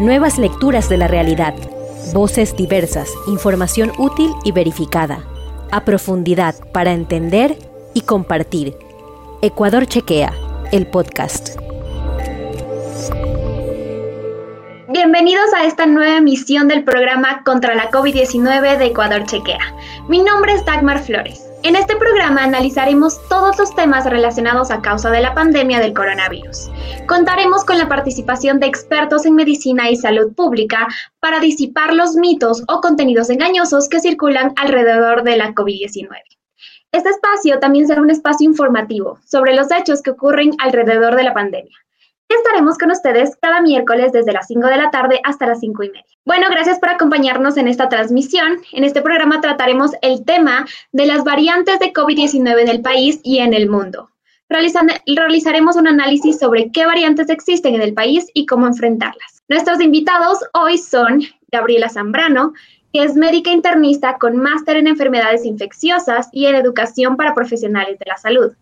Nuevas lecturas de la realidad. Voces diversas, información útil y verificada. A profundidad para entender y compartir. Ecuador Chequea, el podcast. Bienvenidos a esta nueva emisión del programa contra la COVID-19 de Ecuador Chequea. Mi nombre es Dagmar Flores. En este programa analizaremos todos los temas relacionados a causa de la pandemia del coronavirus. Contaremos con la participación de expertos en medicina y salud pública para disipar los mitos o contenidos engañosos que circulan alrededor de la COVID-19. Este espacio también será un espacio informativo sobre los hechos que ocurren alrededor de la pandemia. Estaremos con ustedes cada miércoles desde las 5 de la tarde hasta las 5 y media. Bueno, gracias por acompañarnos en esta transmisión. En este programa trataremos el tema de las variantes de COVID-19 en el país y en el mundo. realizaremos un análisis sobre qué variantes existen en el país y cómo enfrentarlas. Nuestros invitados hoy son Gabriela Zambrano, que es médica internista con máster en enfermedades infecciosas y en educación para profesionales de la salud.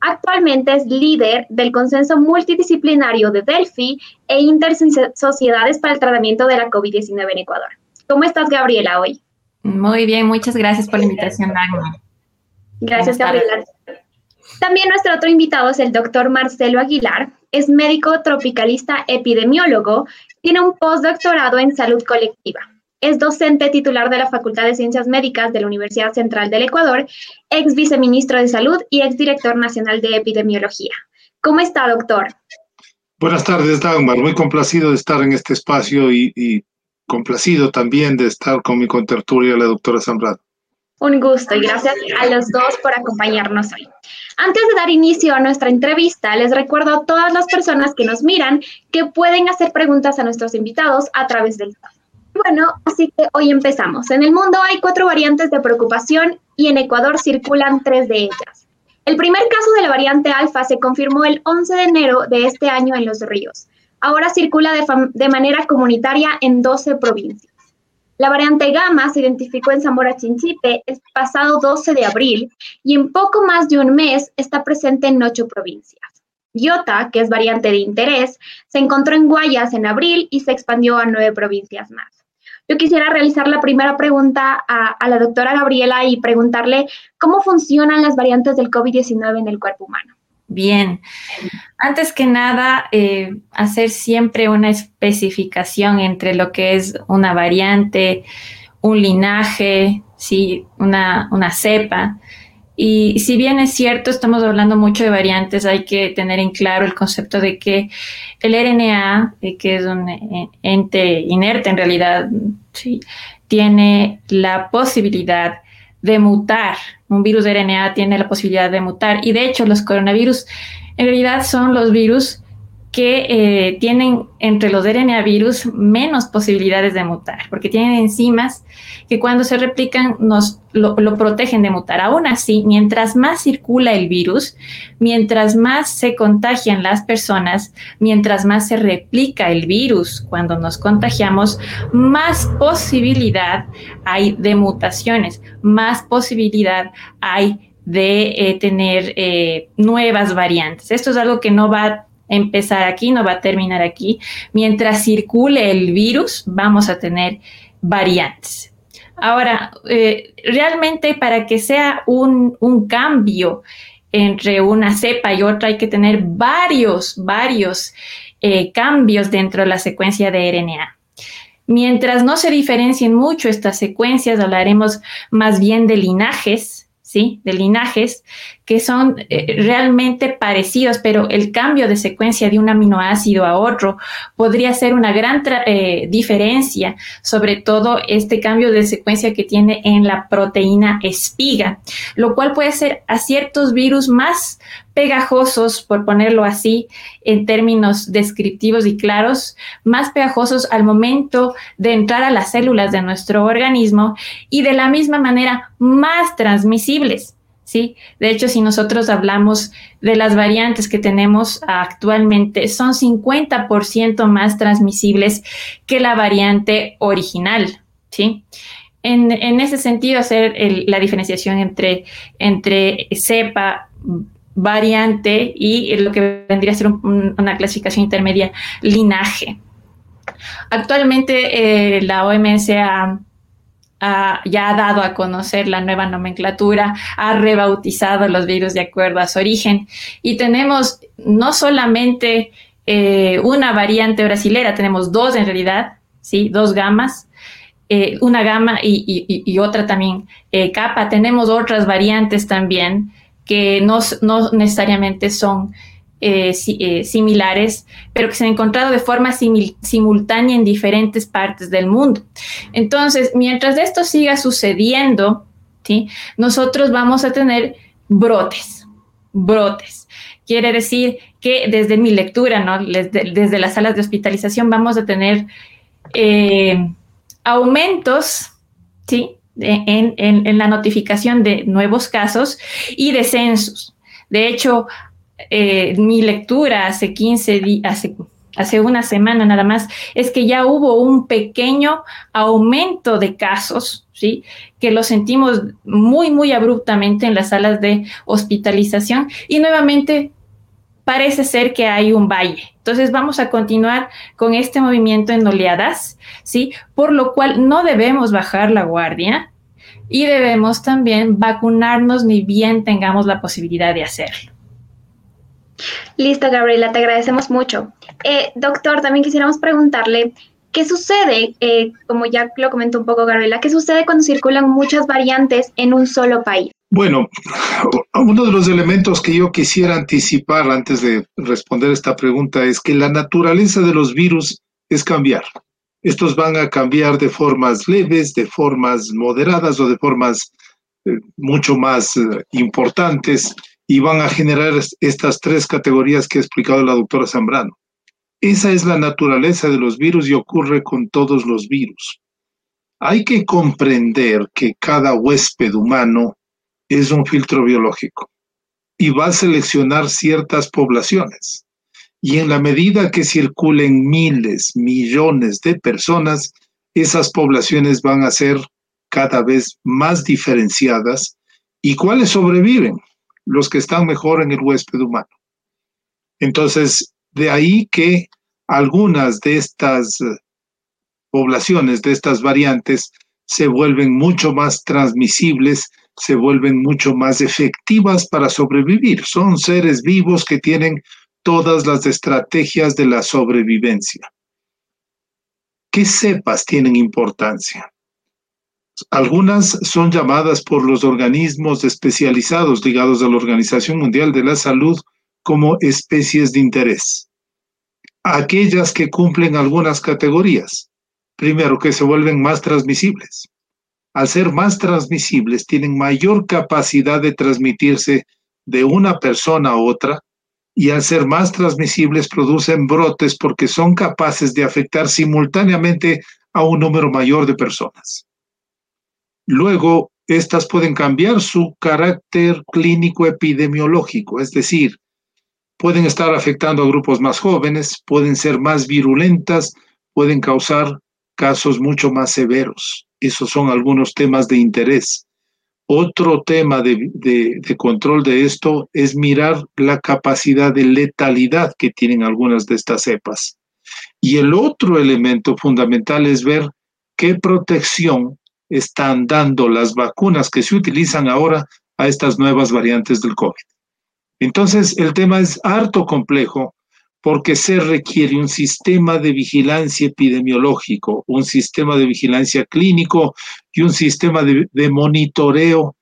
Actualmente es líder del consenso multidisciplinario de Delphi e Intersociedades para el Tratamiento de la COVID-19 en Ecuador. ¿Cómo estás, Gabriela, hoy? Muy bien, muchas gracias por la invitación, Dagmar. Gracias, Gabriela. También nuestro otro invitado es el doctor Marcelo Aguilar. Es médico tropicalista epidemiólogo, tiene un postdoctorado en salud colectiva. Es docente titular de la Facultad de Ciencias Médicas de la Universidad Central del Ecuador, ex viceministro de Salud y ex director nacional de epidemiología. ¿Cómo está, doctor? Buenas tardes, Dagmar. Muy complacido de estar en este espacio y, complacido también de estar con mi contertulia, la doctora Zambrano. Un gusto y gracias a los dos por acompañarnos hoy. Antes de dar inicio a nuestra entrevista, les recuerdo a todas las personas que nos miran que pueden hacer preguntas a nuestros invitados a través del chat. Bueno, así que hoy empezamos. En el mundo hay cuatro variantes de preocupación y en Ecuador circulan tres de ellas. El primer caso de la variante alfa se confirmó el 11 de enero de este año en Los Ríos. Ahora circula de, manera comunitaria en 12 provincias. La variante gamma se identificó en Zamora Chinchipe el pasado 12 de abril y en poco más de un mes está presente en ocho provincias. Iota, que es variante de interés, se encontró en Guayas en abril y se expandió a nueve provincias más. Yo quisiera realizar la primera pregunta a, la doctora Gabriela y preguntarle cómo funcionan las variantes del COVID-19 en el cuerpo humano. Bien, antes que nada, eh, hacer siempre una especificación entre lo que es una variante, un linaje, ¿sí? una, una cepa. Y si bien es cierto, estamos hablando mucho de variantes, hay que tener en claro el concepto de que el RNA, eh, que es un eh, ente inerte en realidad, ¿sí? tiene la posibilidad de mutar. Un virus de RNA tiene la posibilidad de mutar. Y de hecho, los coronavirus en realidad son los virus que eh, tienen entre los RNA virus menos posibilidades de mutar, porque tienen enzimas que cuando se replican nos lo, protegen de mutar. Aún así, mientras más circula el virus, mientras más se contagian las personas, mientras más se replica el virus cuando nos contagiamos, más posibilidad hay de mutaciones, más posibilidad hay de eh, tener eh, nuevas variantes. Esto es algo que no va empezar aquí, no va a terminar aquí. Mientras circule el virus, vamos a tener variantes. Ahora, eh, realmente para que sea un, cambio entre una cepa y otra hay que tener varios, varios eh, cambios dentro de la secuencia de RNA. Mientras no se diferencien mucho estas secuencias, hablaremos más bien de linajes, ¿sí? De linajes que son eh, realmente parecidos, pero el cambio de secuencia de un aminoácido a otro podría ser una gran eh, diferencia, sobre todo este cambio de secuencia que tiene en la proteína espiga, lo cual puede ser a ciertos virus más pegajosos, por ponerlo así, en términos descriptivos y claros, más pegajosos al momento de entrar a las células de nuestro organismo y de la misma manera más transmisibles. ¿Sí? De hecho, si nosotros hablamos de las variantes que tenemos actualmente, son 50% más transmisibles que la variante original, ¿sí? En, ese sentido, hacer la diferenciación entre, entre cepa, variante y lo que vendría a ser una clasificación intermedia, linaje. Actualmente eh, la OMS ha, ya ha dado a conocer la nueva nomenclatura, ha rebautizado los virus de acuerdo a su origen y tenemos no solamente eh, una variante brasilera, tenemos dos en realidad, ¿sí? dos gamas, eh, una gama y, otra también capa. Tenemos otras variantes también que no necesariamente son eh, eh, similares, pero que se han encontrado de forma simultánea en diferentes partes del mundo. Entonces, mientras esto siga sucediendo, ¿sí? nosotros vamos a tener brotes, brotes. Quiere decir que desde mi lectura, ¿no? desde, las salas de hospitalización, vamos a tener eh, aumentos, ¿sí? En, en, la notificación de nuevos casos y descensos. De hecho, eh, mi lectura hace 15 días, hace, una semana nada más, es que ya hubo un pequeño aumento de casos, ¿sí? Que lo sentimos muy, muy abruptamente en las salas de hospitalización y nuevamente parece ser que hay un valle. Entonces vamos a continuar con este movimiento en oleadas, ¿sí? Por lo cual no debemos bajar la guardia y debemos también vacunarnos ni bien tengamos la posibilidad de hacerlo. Listo, Gabriela, te agradecemos mucho. Eh, doctor, también quisiéramos preguntarle, ¿qué sucede, eh, como ya lo comentó un poco Gabriela, qué sucede cuando circulan muchas variantes en un solo país? Bueno, uno de los elementos que yo quisiera anticipar antes de responder esta pregunta es que la naturaleza de los virus es cambiar. Estos van a cambiar de formas leves, de formas moderadas o de formas eh, mucho más importantes y van a generar estas tres categorías que ha explicado la doctora Zambrano. Esa es la naturaleza de los virus y ocurre con todos los virus. Hay que comprender que cada huésped humano es un filtro biológico y va a seleccionar ciertas poblaciones. Y en la medida que circulen miles, millones de personas, esas poblaciones van a ser cada vez más diferenciadas. ¿Y cuáles sobreviven? Los que están mejor en el huésped humano. Entonces, de ahí que algunas de estas eh, poblaciones, de estas variantes, se vuelven mucho más transmisibles, se vuelven mucho más efectivas para sobrevivir. Son seres vivos que tienen todas las estrategias de la sobrevivencia. ¿Qué cepas tienen importancia? Algunas son llamadas por los organismos especializados ligados a la Organización Mundial de la Salud como especies de interés. Aquellas que cumplen algunas categorías. Primero, que se vuelven más transmisibles. Al ser más transmisibles, tienen mayor capacidad de transmitirse de una persona a otra y al ser más transmisibles producen brotes porque son capaces de afectar simultáneamente a un número mayor de personas. Luego, estas pueden cambiar su carácter clínico epidemiológico, es decir, pueden estar afectando a grupos más jóvenes, pueden ser más virulentas, pueden causar casos mucho más severos. Esos son algunos temas de interés. Otro tema de, control de esto es mirar la capacidad de letalidad que tienen algunas de estas cepas. Y el otro elemento fundamental es ver qué protección están dando las vacunas que se utilizan ahora a estas nuevas variantes del COVID. Entonces, el tema es harto complejo porque se requiere un sistema de vigilancia epidemiológico, un sistema de vigilancia clínico y un sistema de, monitoreo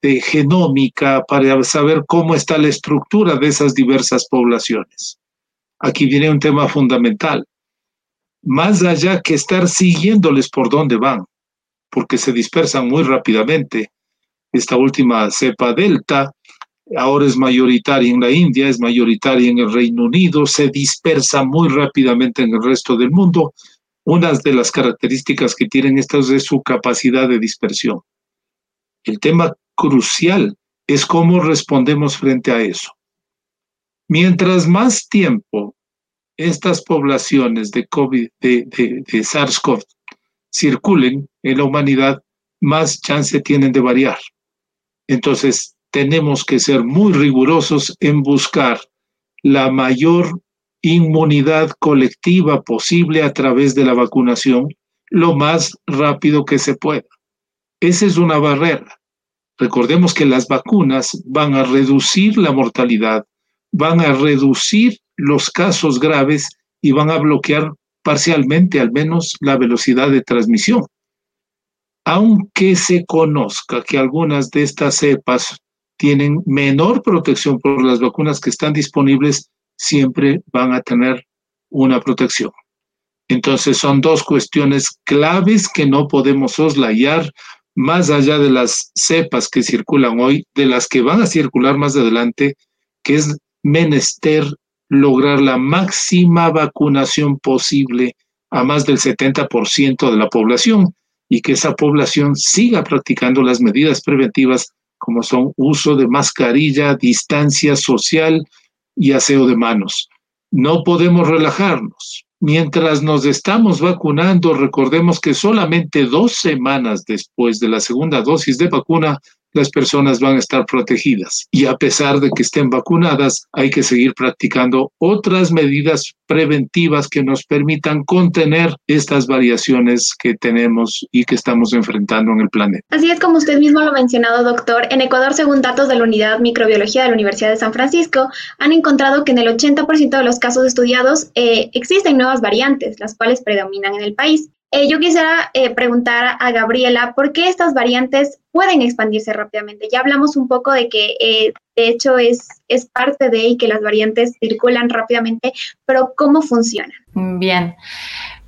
de genómica para saber cómo está la estructura de esas diversas poblaciones. Aquí viene un tema fundamental. Más allá que estar siguiéndoles por dónde van, porque se dispersan muy rápidamente. Esta última cepa delta ahora es mayoritaria en la India, es mayoritaria en el Reino Unido, se dispersa muy rápidamente en el resto del mundo. Una de las características que tienen estas es su capacidad de dispersión. El tema crucial es cómo respondemos frente a eso. Mientras más tiempo estas poblaciones de COVID, de, de, de SARS-CoV circulen en la humanidad, más chance tienen de variar. Entonces, tenemos que ser muy rigurosos en buscar la mayor inmunidad colectiva posible a través de la vacunación lo más rápido que se pueda. Esa es una barrera. Recordemos que las vacunas van a reducir la mortalidad, van a reducir los casos graves y van a bloquear parcialmente al menos la velocidad de transmisión. Aunque se conozca que algunas de estas cepas tienen menor protección por las vacunas que están disponibles, siempre van a tener una protección. Entonces son dos cuestiones claves que no podemos soslayar más allá de las cepas que circulan hoy, de las que van a circular más adelante, que es menester lograr la máxima vacunación posible a más del 70% de la población y que esa población siga practicando las medidas preventivas como son uso de mascarilla, distancia social y aseo de manos. No podemos relajarnos. Mientras nos estamos vacunando, recordemos que solamente dos semanas después de la segunda dosis de vacuna las personas van a estar protegidas. Y a pesar de que estén vacunadas, hay que seguir practicando otras medidas preventivas que nos permitan contener estas variaciones que tenemos y que estamos enfrentando en el planeta. Así es como usted mismo lo ha mencionado, doctor. En Ecuador, según datos de la Unidad Microbiología de la Universidad de San Francisco, han encontrado que en el 80% de los casos estudiados eh, existen nuevas variantes, las cuales predominan en el país. Eh, yo quisiera eh, preguntar a Gabriela, ¿por qué estas variantes pueden expandirse rápidamente? Ya hablamos un poco de que eh, de hecho es, es parte de y que las variantes circulan rápidamente, pero ¿cómo funcionan? Bien,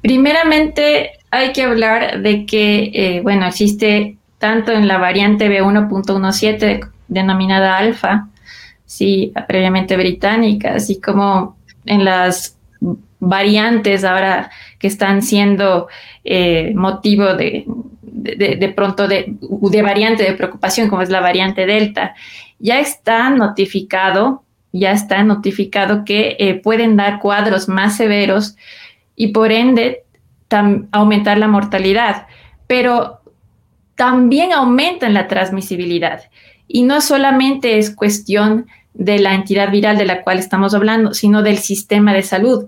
primeramente hay que hablar de que, bueno, existe tanto en la variante B1.17 denominada alfa, sí, previamente británica, así como en las variantes ahora que están siendo eh, motivo de, de, pronto de, de, variante de preocupación, como es la variante Delta, ya está notificado, ya está notificado que eh, pueden dar cuadros más severos y por ende aumentar la mortalidad, pero también aumentan la transmisibilidad. Y no solamente es cuestión de la entidad viral de la cual estamos hablando, sino del sistema de salud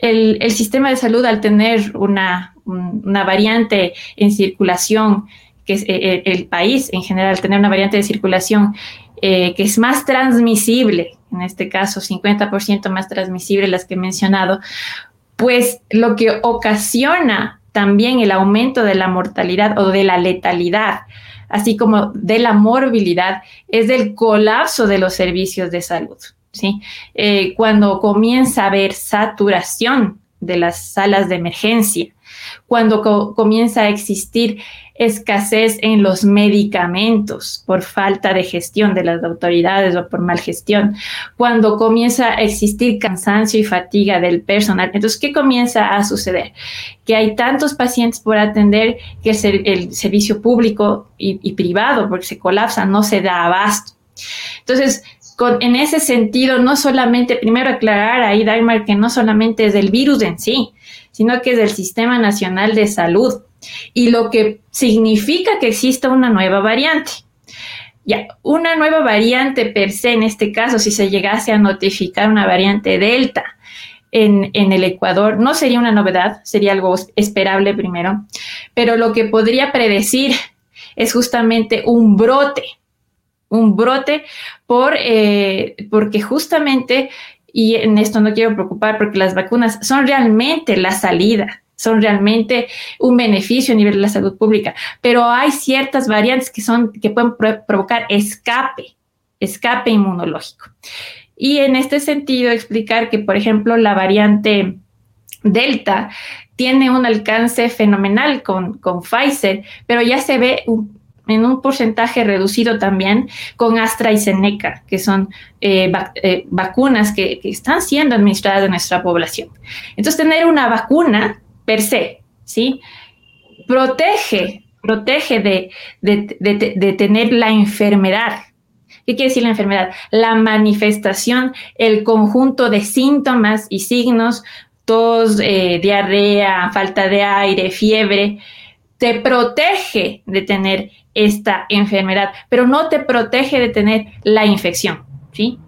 el, sistema de salud al tener una, variante en circulación, que es eh, eh, el país en general, tener una variante de circulación eh, que es más transmisible, en este caso 50% más transmisible las que he mencionado, pues lo que ocasiona también el aumento de la mortalidad o de la letalidad, así como de la morbilidad, es el colapso de los servicios de salud. ¿Sí? Eh, cuando comienza a haber saturación de las salas de emergencia, cuando comienza a existir escasez en los medicamentos por falta de gestión de las autoridades o por mal gestión, cuando comienza a existir cansancio y fatiga del personal. Entonces, ¿qué comienza a suceder? Que hay tantos pacientes por atender que el, servicio público y, y privado, porque se colapsa, no se da abasto. Entonces, en ese sentido, no solamente, primero aclarar ahí, Dagmar, que no solamente es del virus en sí, sino que es del Sistema Nacional de Salud y lo que significa que exista una nueva variante. Ya, una nueva variante per se, en este caso, si se llegase a notificar una variante Delta en, en el Ecuador, no sería una novedad, sería algo esperable primero, pero lo que podría predecir es justamente un brote un brote por, eh, porque justamente, y en esto no quiero preocupar porque las vacunas son realmente la salida, son realmente un beneficio a nivel de la salud pública, pero hay ciertas variantes que, son, que pueden provocar escape, escape inmunológico. Y en este sentido, explicar que, por ejemplo, la variante Delta tiene un alcance fenomenal con, con Pfizer, pero ya se ve un, en un porcentaje reducido también con AstraZeneca, que son eh, eh, vacunas que, están siendo administradas en nuestra población. Entonces, tener una vacuna per se, ¿sí? Protege, protege de, de tener la enfermedad. ¿Qué quiere decir la enfermedad? La manifestación, el conjunto de síntomas y signos, tos, eh, diarrea, falta de aire, fiebre, te protege de tener esta enfermedad, pero no te protege de tener la infección, ¿sí?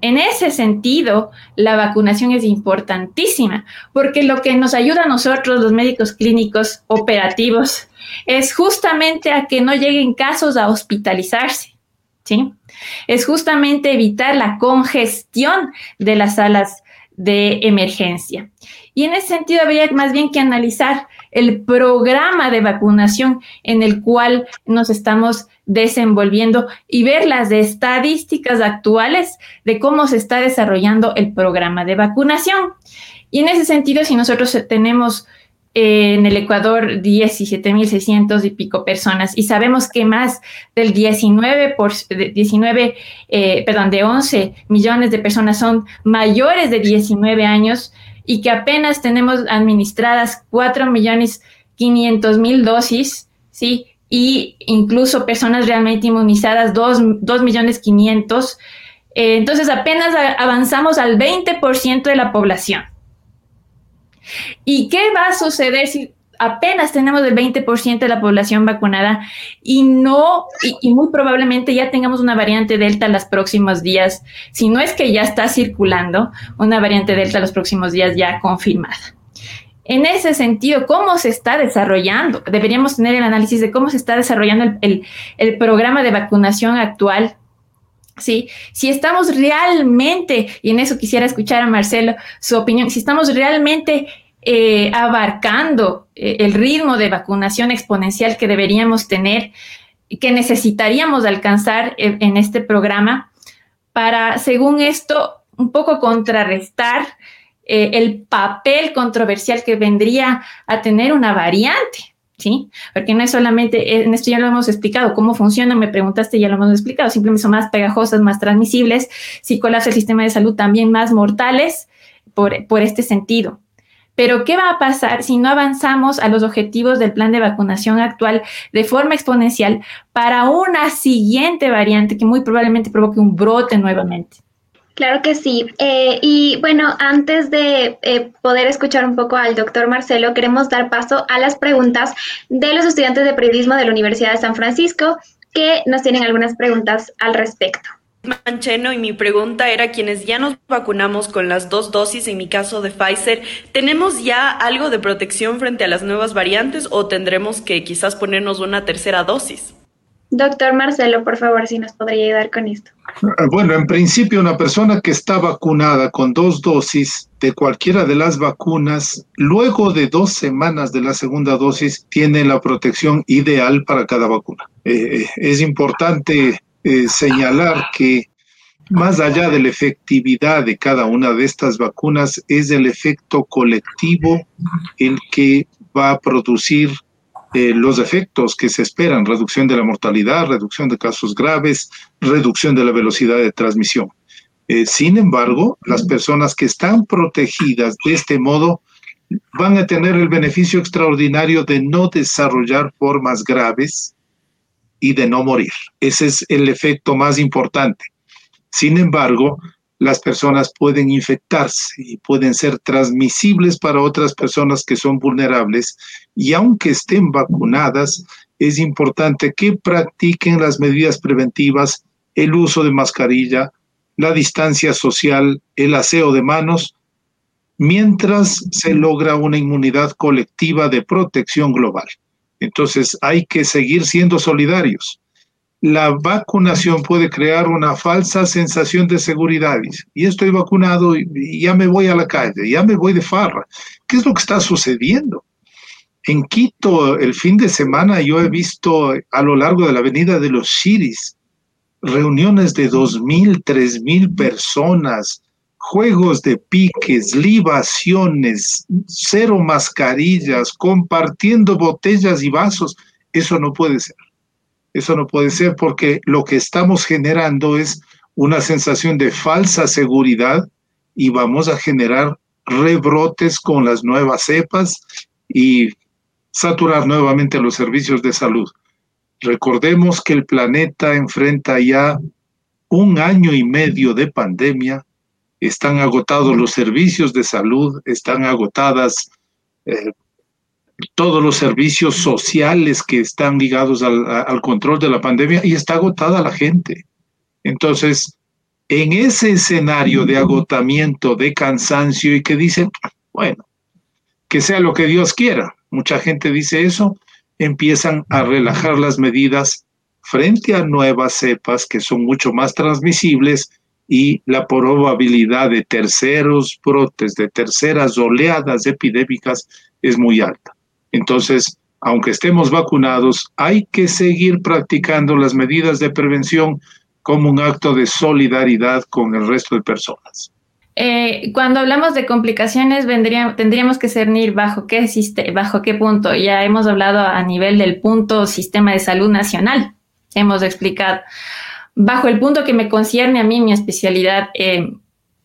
En ese sentido, la vacunación es importantísima porque lo que nos ayuda a nosotros, los médicos clínicos operativos, es justamente a que no lleguen casos a hospitalizarse. ¿sí? Es justamente evitar la congestión de las salas de emergencia. Y en ese sentido habría más bien que analizar el programa de vacunación en el cual nos estamos desenvolviendo y ver las estadísticas actuales de cómo se está desarrollando el programa de vacunación. Y en ese sentido, si nosotros tenemos eh, en el Ecuador 17.600 y pico personas y sabemos que más del 19, por, 19 eh, perdón, de 11 millones de personas son mayores de 19 años y que apenas tenemos administradas 4 millones 500 mil dosis, ¿sí? y incluso personas realmente inmunizadas, 2, millones 500. Eh, entonces apenas avanzamos al 20% de la población. ¿Y qué va a suceder si apenas tenemos el 20% de la población vacunada y no, y, muy probablemente ya tengamos una variante Delta los próximos días, si no es que ya está circulando una variante Delta los próximos días ya confirmada? En ese sentido, ¿cómo se está desarrollando? Deberíamos tener el análisis de cómo se está desarrollando el, programa de vacunación actual ¿sí? Si estamos realmente, y en eso quisiera escuchar a Marcelo su opinión, si estamos realmente eh, abarcando eh, el ritmo de vacunación exponencial que deberíamos tener, que necesitaríamos alcanzar en, este programa para, según esto, un poco contrarrestar eh, el papel controversial que vendría a tener una variante. ¿sí? Porque no es solamente, en esto ya lo hemos explicado, cómo funciona, me preguntaste, ya lo hemos explicado, simplemente son más pegajosas, más transmisibles, si colapsa el sistema de salud, también más mortales por, por este sentido. Pero, ¿qué va a pasar si no avanzamos a los objetivos del plan de vacunación actual de forma exponencial para una siguiente variante que muy probablemente provoque un brote nuevamente? Claro que sí. Eh, y bueno, antes de eh, poder escuchar un poco al doctor Marcelo, queremos dar paso a las preguntas de los estudiantes de periodismo de la Universidad de San Francisco que nos tienen algunas preguntas al respecto. Mancheno y mi pregunta era quienes ya nos vacunamos con las dos dosis, en mi caso de Pfizer, ¿tenemos ya algo de protección frente a las nuevas variantes o tendremos que quizás ponernos una tercera dosis? Doctor Marcelo, por favor, si nos podría ayudar con esto. Bueno, en principio, una persona que está vacunada con dos dosis de cualquiera de las vacunas, luego de dos semanas de la segunda dosis, tiene la protección ideal para cada vacuna. Eh, eh, es importante eh, señalar que más allá de la efectividad de cada una de estas vacunas, es el efecto colectivo el que va a producir eh, los efectos que se esperan, reducción de la mortalidad, reducción de casos graves, reducción de la velocidad de transmisión. Eh, sin embargo, las personas que están protegidas de este modo van a tener el beneficio extraordinario de no desarrollar formas graves y de no morir. Ese es el efecto más importante. Sin embargo, las personas pueden infectarse y pueden ser transmisibles para otras personas que son vulnerables y aunque estén vacunadas, es importante que practiquen las medidas preventivas, el uso de mascarilla, la distancia social, el aseo de manos, mientras se logra una inmunidad colectiva de protección global. Entonces hay que seguir siendo solidarios la vacunación puede crear una falsa sensación de seguridad. Y estoy vacunado y ya me voy a la calle, ya me voy de farra. ¿Qué es lo que está sucediendo? En Quito, el fin de semana, yo he visto a lo largo de la avenida de los Chiris reuniones de dos mil, tres mil personas, juegos de piques, libaciones, cero mascarillas, compartiendo botellas y vasos. Eso no puede ser. Eso no puede ser porque lo que estamos generando es una sensación de falsa seguridad y vamos a generar rebrotes con las nuevas cepas y saturar nuevamente los servicios de salud. Recordemos que el planeta enfrenta ya un año y medio de pandemia, están agotados los servicios de salud, están agotadas eh, todos los servicios sociales que están ligados al, control de la pandemia y está agotada la gente. Entonces, en ese escenario de agotamiento, de cansancio y que dicen, bueno, que sea lo que Dios quiera. Mucha gente dice eso, empiezan a relajar las medidas frente a nuevas cepas que son mucho más transmisibles y la probabilidad de terceros brotes, de terceras oleadas epidémicas es muy alta. Entonces, aunque estemos vacunados, hay que seguir practicando las medidas de prevención como un acto de solidaridad con el resto de personas. Eh, cuando hablamos de complicaciones, tendríamos que cernir bajo qué, bajo qué punto. Ya hemos hablado a nivel del punto sistema de salud nacional, hemos explicado. Bajo el punto que me concierne a mí, mi especialidad, eh,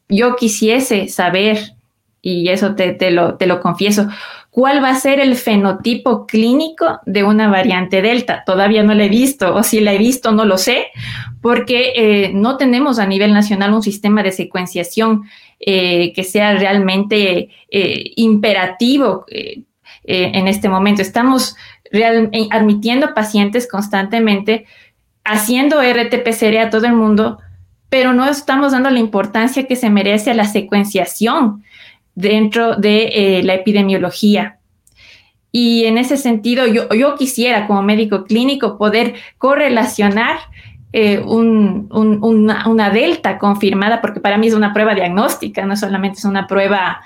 yo quisiese saber, y eso te, lo, te lo confieso, cuál va a ser el fenotipo clínico de una variante Delta. Todavía no la he visto, o si la he visto, no lo sé, porque eh, no tenemos a nivel nacional un sistema de secuenciación eh, que sea realmente imperativo en este momento. Estamos admitiendo pacientes constantemente haciendo RT-PCR a todo el mundo, pero no estamos dando la importancia que se merece a la secuenciación dentro de eh, la epidemiología. Y en ese sentido, yo, quisiera como médico clínico poder correlacionar eh, una, una, delta confirmada, porque para mí es una prueba diagnóstica, no solamente es una prueba,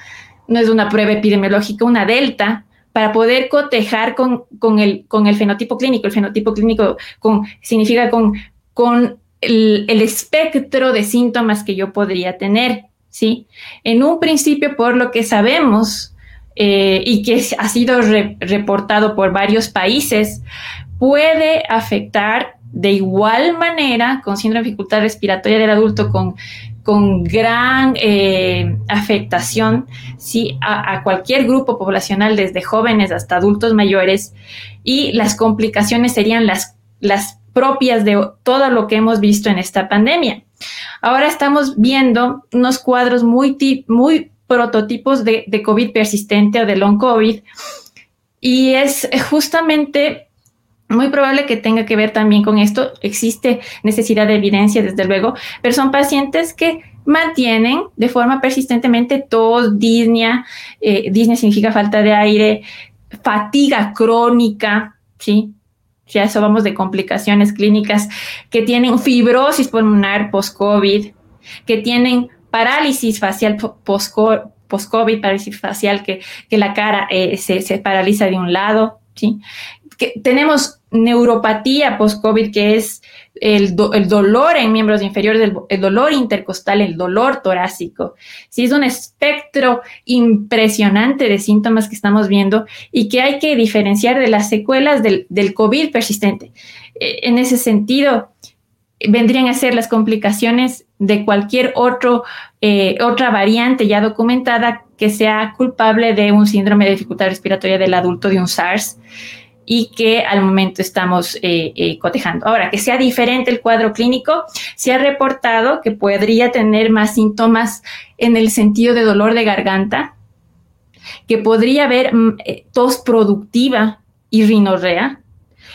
no es una prueba epidemiológica, una delta, para poder cotejar con, el, fenotipo clínico. El fenotipo clínico significa con, con el, espectro de síntomas que yo podría tener, ¿sí? En un principio, por lo que sabemos eh, y que ha sido reportado por varios países, puede afectar de igual manera con síndrome de dificultad respiratoria del adulto, con con gran eh, afectación ¿sí? a, cualquier grupo poblacional, desde jóvenes hasta adultos mayores, y las complicaciones serían las, las propias de todo lo que hemos visto en esta pandemia. Ahora estamos viendo unos cuadros muy, muy prototipos de, de COVID persistente o de long COVID, y es justamente muy probable que tenga que ver también con esto. Existe necesidad de evidencia, desde luego, pero son pacientes que mantienen de forma persistentemente tos, disnea, eh, disnea significa falta de aire, fatiga crónica, ¿sí? Ya eso vamos de complicaciones clínicas, que tienen fibrosis pulmonar post-COVID, que tienen parálisis facial post-COVID, parálisis facial, que, la cara eh, se paraliza de un lado, ¿sí? Tenemos neuropatía post-COVID, que es el, dolor en miembros inferiores, el, dolor intercostal, el dolor torácico. Sí, es un espectro impresionante de síntomas que estamos viendo y que hay que diferenciar de las secuelas del, COVID persistente. Eh, en ese sentido, vendrían a ser las complicaciones de cualquier otro, eh, otra variante ya documentada que sea culpable de un síndrome de dificultad respiratoria del adulto de un SARS y que al momento estamos eh, eh, cotejando. Ahora, que sea diferente el cuadro clínico, se ha reportado que podría tener más síntomas en el sentido de dolor de garganta, que podría haber mm, eh, tos productiva y rinorrea,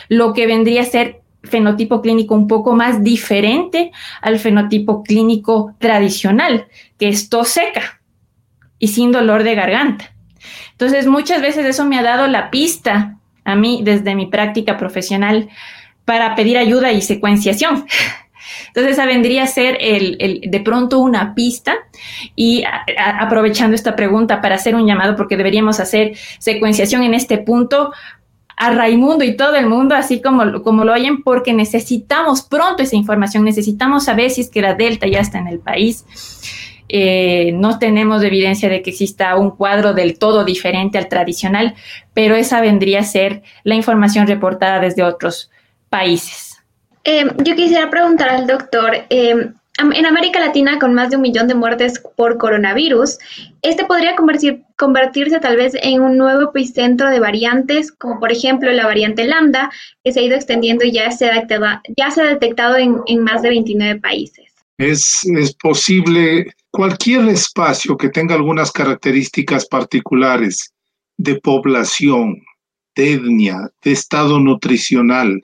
lo que vendría a ser fenotipo clínico un poco más diferente al fenotipo clínico tradicional, que es tos seca y sin dolor de garganta. Entonces, muchas veces eso me ha dado la pista a mí desde mi práctica profesional para pedir ayuda y secuenciación. Entonces, esa vendría a ser el, de pronto una pista y aprovechando esta pregunta para hacer un llamado, porque deberíamos hacer secuenciación en este punto a Raimundo y todo el mundo, así como, como lo oyen, porque necesitamos pronto esa información, necesitamos saber si es que la Delta ya está en el país. Eh, no tenemos evidencia de que exista un cuadro del todo diferente al tradicional, pero esa vendría a ser la información reportada desde otros países. Eh, yo quisiera preguntar al doctor, eh, en América Latina, con más de un millón de muertes por coronavirus, ¿este podría convertirse tal vez en un nuevo epicentro de variantes, como por ejemplo la variante lambda, que se ha ido extendiendo y ya se ha detectado, en, en más de 29 países? Es, posible Cualquier espacio que tenga algunas características particulares de población, de etnia, de estado nutricional,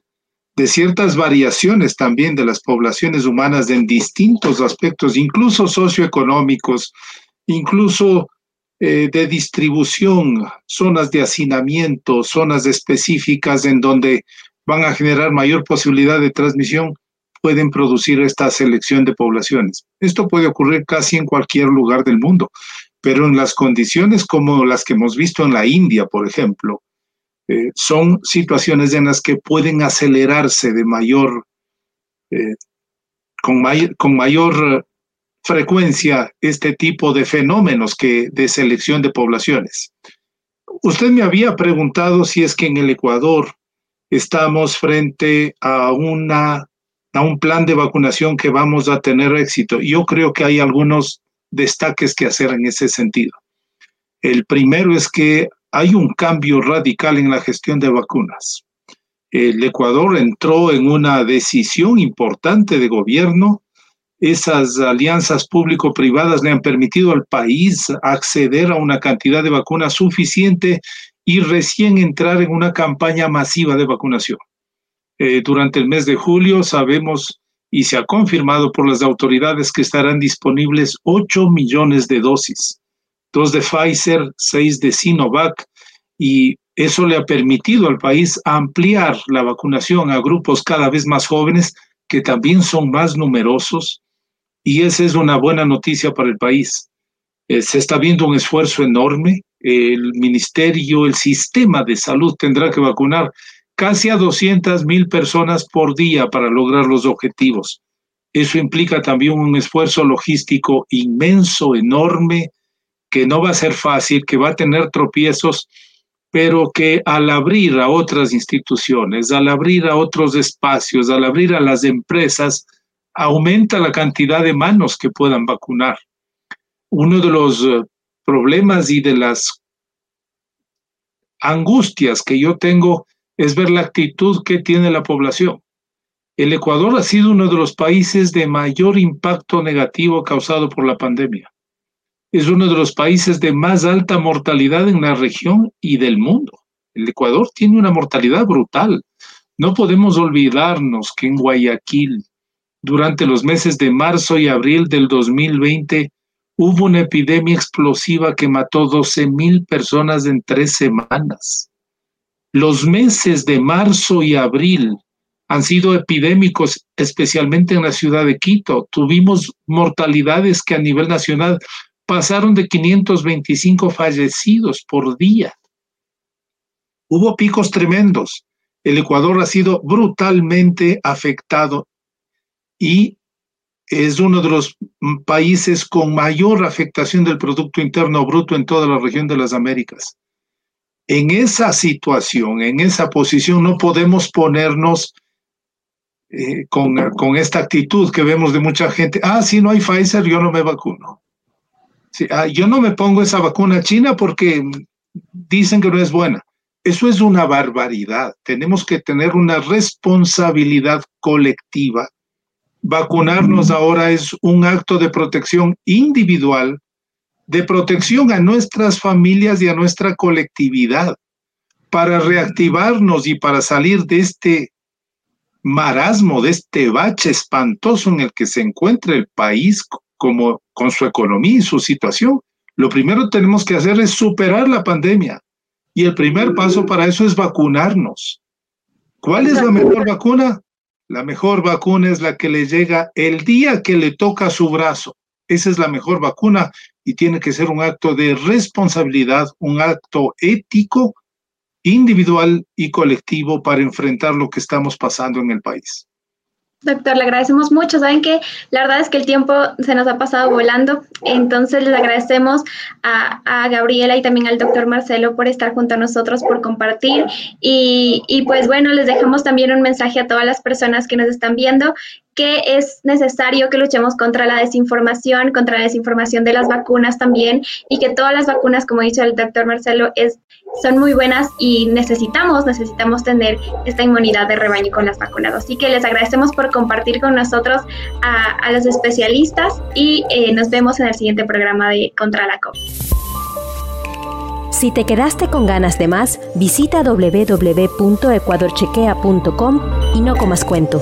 de ciertas variaciones también de las poblaciones humanas en distintos aspectos, incluso socioeconómicos, incluso eh, de distribución, zonas de hacinamiento, zonas específicas en donde van a generar mayor posibilidad de transmisión, pueden producir esta selección de poblaciones. Esto puede ocurrir casi en cualquier lugar del mundo, pero en las condiciones como las que hemos visto en la India, por ejemplo, eh, son situaciones en las que pueden acelerarse de mayor, eh, con, con mayor frecuencia este tipo de fenómenos que de selección de poblaciones. Usted me había preguntado si es que en el Ecuador estamos frente a una a un plan de vacunación que vamos a tener éxito. Yo creo que hay algunos destaques que hacer en ese sentido. El primero es que hay un cambio radical en la gestión de vacunas. El Ecuador entró en una decisión importante de gobierno. Esas alianzas público-privadas le han permitido al país acceder a una cantidad de vacunas suficiente y recién entrar en una campaña masiva de vacunación. Eh, durante el mes de julio sabemos y se ha confirmado por las autoridades que estarán disponibles 8 millones de dosis, dos de Pfizer, seis de Sinovac, y eso le ha permitido al país ampliar la vacunación a grupos cada vez más jóvenes que también son más numerosos, y esa es una buena noticia para el país. Eh, se está viendo un esfuerzo enorme, el ministerio, el sistema de salud tendrá que vacunar casi a 200 mil personas por día para lograr los objetivos. Eso implica también un esfuerzo logístico inmenso, enorme, que no va a ser fácil, que va a tener tropiezos, pero que al abrir a otras instituciones, al abrir a otros espacios, al abrir a las empresas, aumenta la cantidad de manos que puedan vacunar. Uno de los eh, problemas y de las angustias que yo tengo es ver la actitud que tiene la población. El Ecuador ha sido uno de los países de mayor impacto negativo causado por la pandemia. Es uno de los países de más alta mortalidad en la región y del mundo. El Ecuador tiene una mortalidad brutal. No podemos olvidarnos que en Guayaquil, durante los meses de marzo y abril del 2020, hubo una epidemia explosiva que mató 12 mil personas en tres semanas. Los meses de marzo y abril han sido epidémicos, especialmente en la ciudad de Quito. Tuvimos mortalidades que a nivel nacional pasaron de 525 fallecidos por día. Hubo picos tremendos. El Ecuador ha sido brutalmente afectado y es uno de los países con mayor afectación del Producto Interno Bruto en toda la región de las Américas en esa situación, en esa posición, no podemos ponernos eh, con, con, esta actitud que vemos de mucha gente. Ah, si no hay Pfizer, yo no me vacuno. ah, yo no me pongo esa vacuna china porque dicen que no es buena. Eso es una barbaridad. Tenemos que tener una responsabilidad colectiva. Vacunarnos ahora es un acto de protección individual de protección a nuestras familias y a nuestra colectividad, para reactivarnos y para salir de este marasmo, de este bache espantoso en el que se encuentra el país como con su economía y su situación. Lo primero que tenemos que hacer es superar la pandemia y el primer paso para eso es vacunarnos. ¿Cuál es la mejor vacuna? La mejor vacuna es la que le llega el día que le toca su brazo. Esa es la mejor vacuna y tiene que ser un acto de responsabilidad, un acto ético, individual y colectivo para enfrentar lo que estamos pasando en el país. Doctor, le agradecemos mucho. Saben que la verdad es que el tiempo se nos ha pasado volando. Entonces, le agradecemos a, Gabriela y también al doctor Marcelo por estar junto a nosotros, por compartir. Y, pues bueno, les dejamos también un mensaje a todas las personas que nos están viendo que es necesario que luchemos contra la desinformación, contra la desinformación de las vacunas también, y que todas las vacunas, como ha dicho el doctor Marcelo, son muy buenas y necesitamos, necesitamos tener esta inmunidad de rebaño con las vacunas. Así que les agradecemos por compartir con nosotros a, los especialistas y eh, nos vemos en el siguiente programa de Contra la COVID. Si te quedaste con ganas de más, visita www.ecuadorchequea.com y no comas cuento.